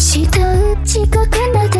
した近くなで